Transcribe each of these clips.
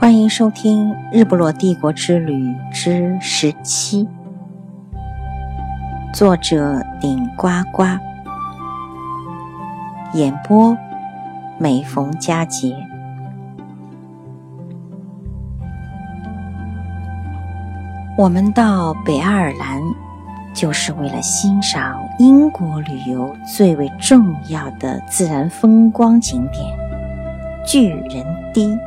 欢迎收听《日不落帝国之旅》之十七，作者顶呱呱，演播每逢佳节。我们到北爱尔兰，就是为了欣赏英国旅游最为重要的自然风光景点——巨人堤。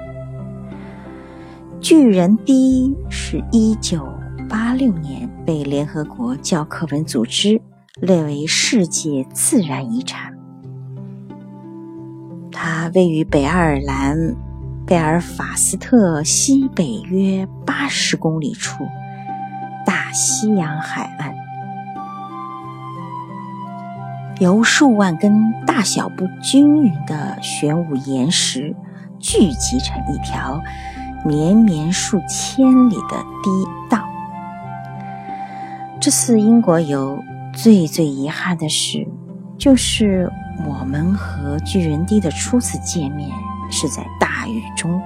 巨人堤是一九八六年被联合国教科文组织列为世界自然遗产。它位于北爱尔兰贝尔法斯特西北约八十公里处，大西洋海岸，由数万根大小不均匀的玄武岩石聚集成一条。绵绵数千里的堤道。这次英国游最最遗憾的是，就是我们和巨人堤的初次见面是在大雨中，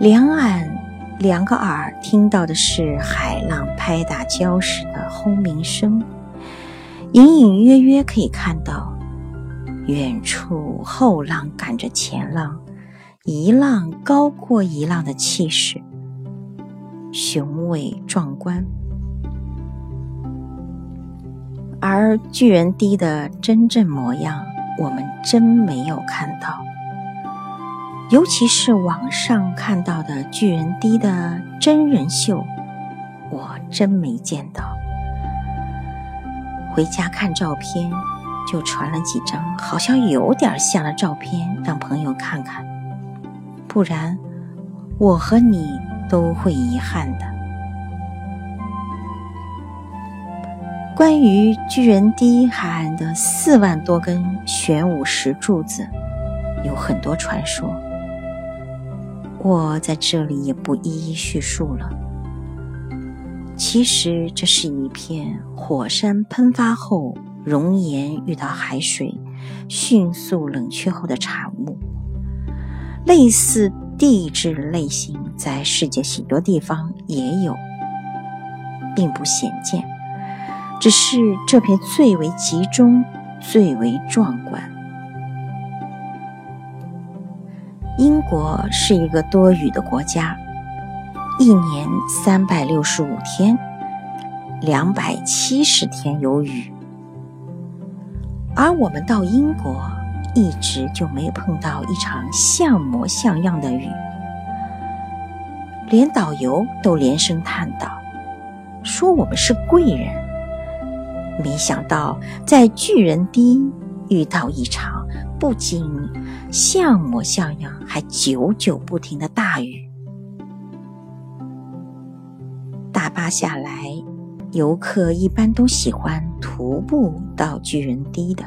两岸两个耳听到的是海浪拍打礁石的轰鸣声，隐隐约约可以看到远处后浪赶着前浪。一浪高过一浪的气势，雄伟壮观。而巨人堤的真正模样，我们真没有看到。尤其是网上看到的巨人堤的真人秀，我真没见到。回家看照片，就传了几张好像有点像的照片，让朋友看看。不然，我和你都会遗憾的。关于巨人堤海岸的四万多根玄武石柱子，有很多传说，我在这里也不一一叙述了。其实，这是一片火山喷发后熔岩遇到海水，迅速冷却后的产物。类似地质类型，在世界许多地方也有，并不鲜见。只是这片最为集中、最为壮观。英国是一个多雨的国家，一年三百六十五天，两百七十天有雨，而我们到英国。一直就没碰到一场像模像样的雨，连导游都连声叹道：“说我们是贵人。”没想到在巨人堤遇到一场不仅像模像样，还久久不停的大雨。大巴下来，游客一般都喜欢徒步到巨人堤的。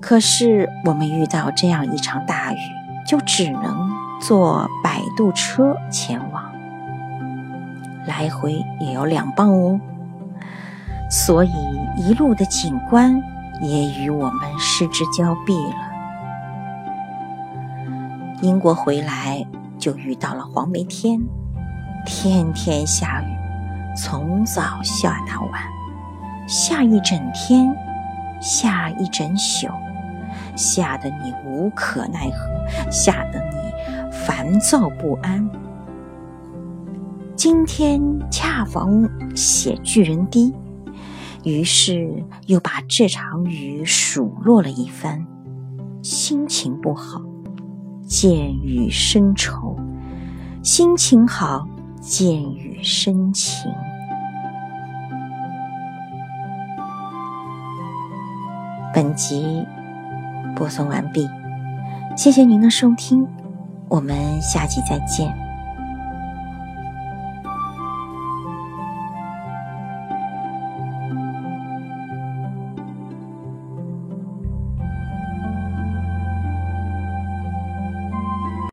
可是我们遇到这样一场大雨，就只能坐摆渡车前往，来回也要两磅哦。所以一路的景观也与我们失之交臂了。英国回来就遇到了黄梅天，天天下雨，从早下到晚，下一整天，下一整宿。吓得你无可奈何，吓得你烦躁不安。今天恰逢写巨人堤，于是又把这场雨数落了一番，心情不好，见雨生愁；心情好，见雨生情。本集。播送完毕，谢谢您的收听，我们下期再见。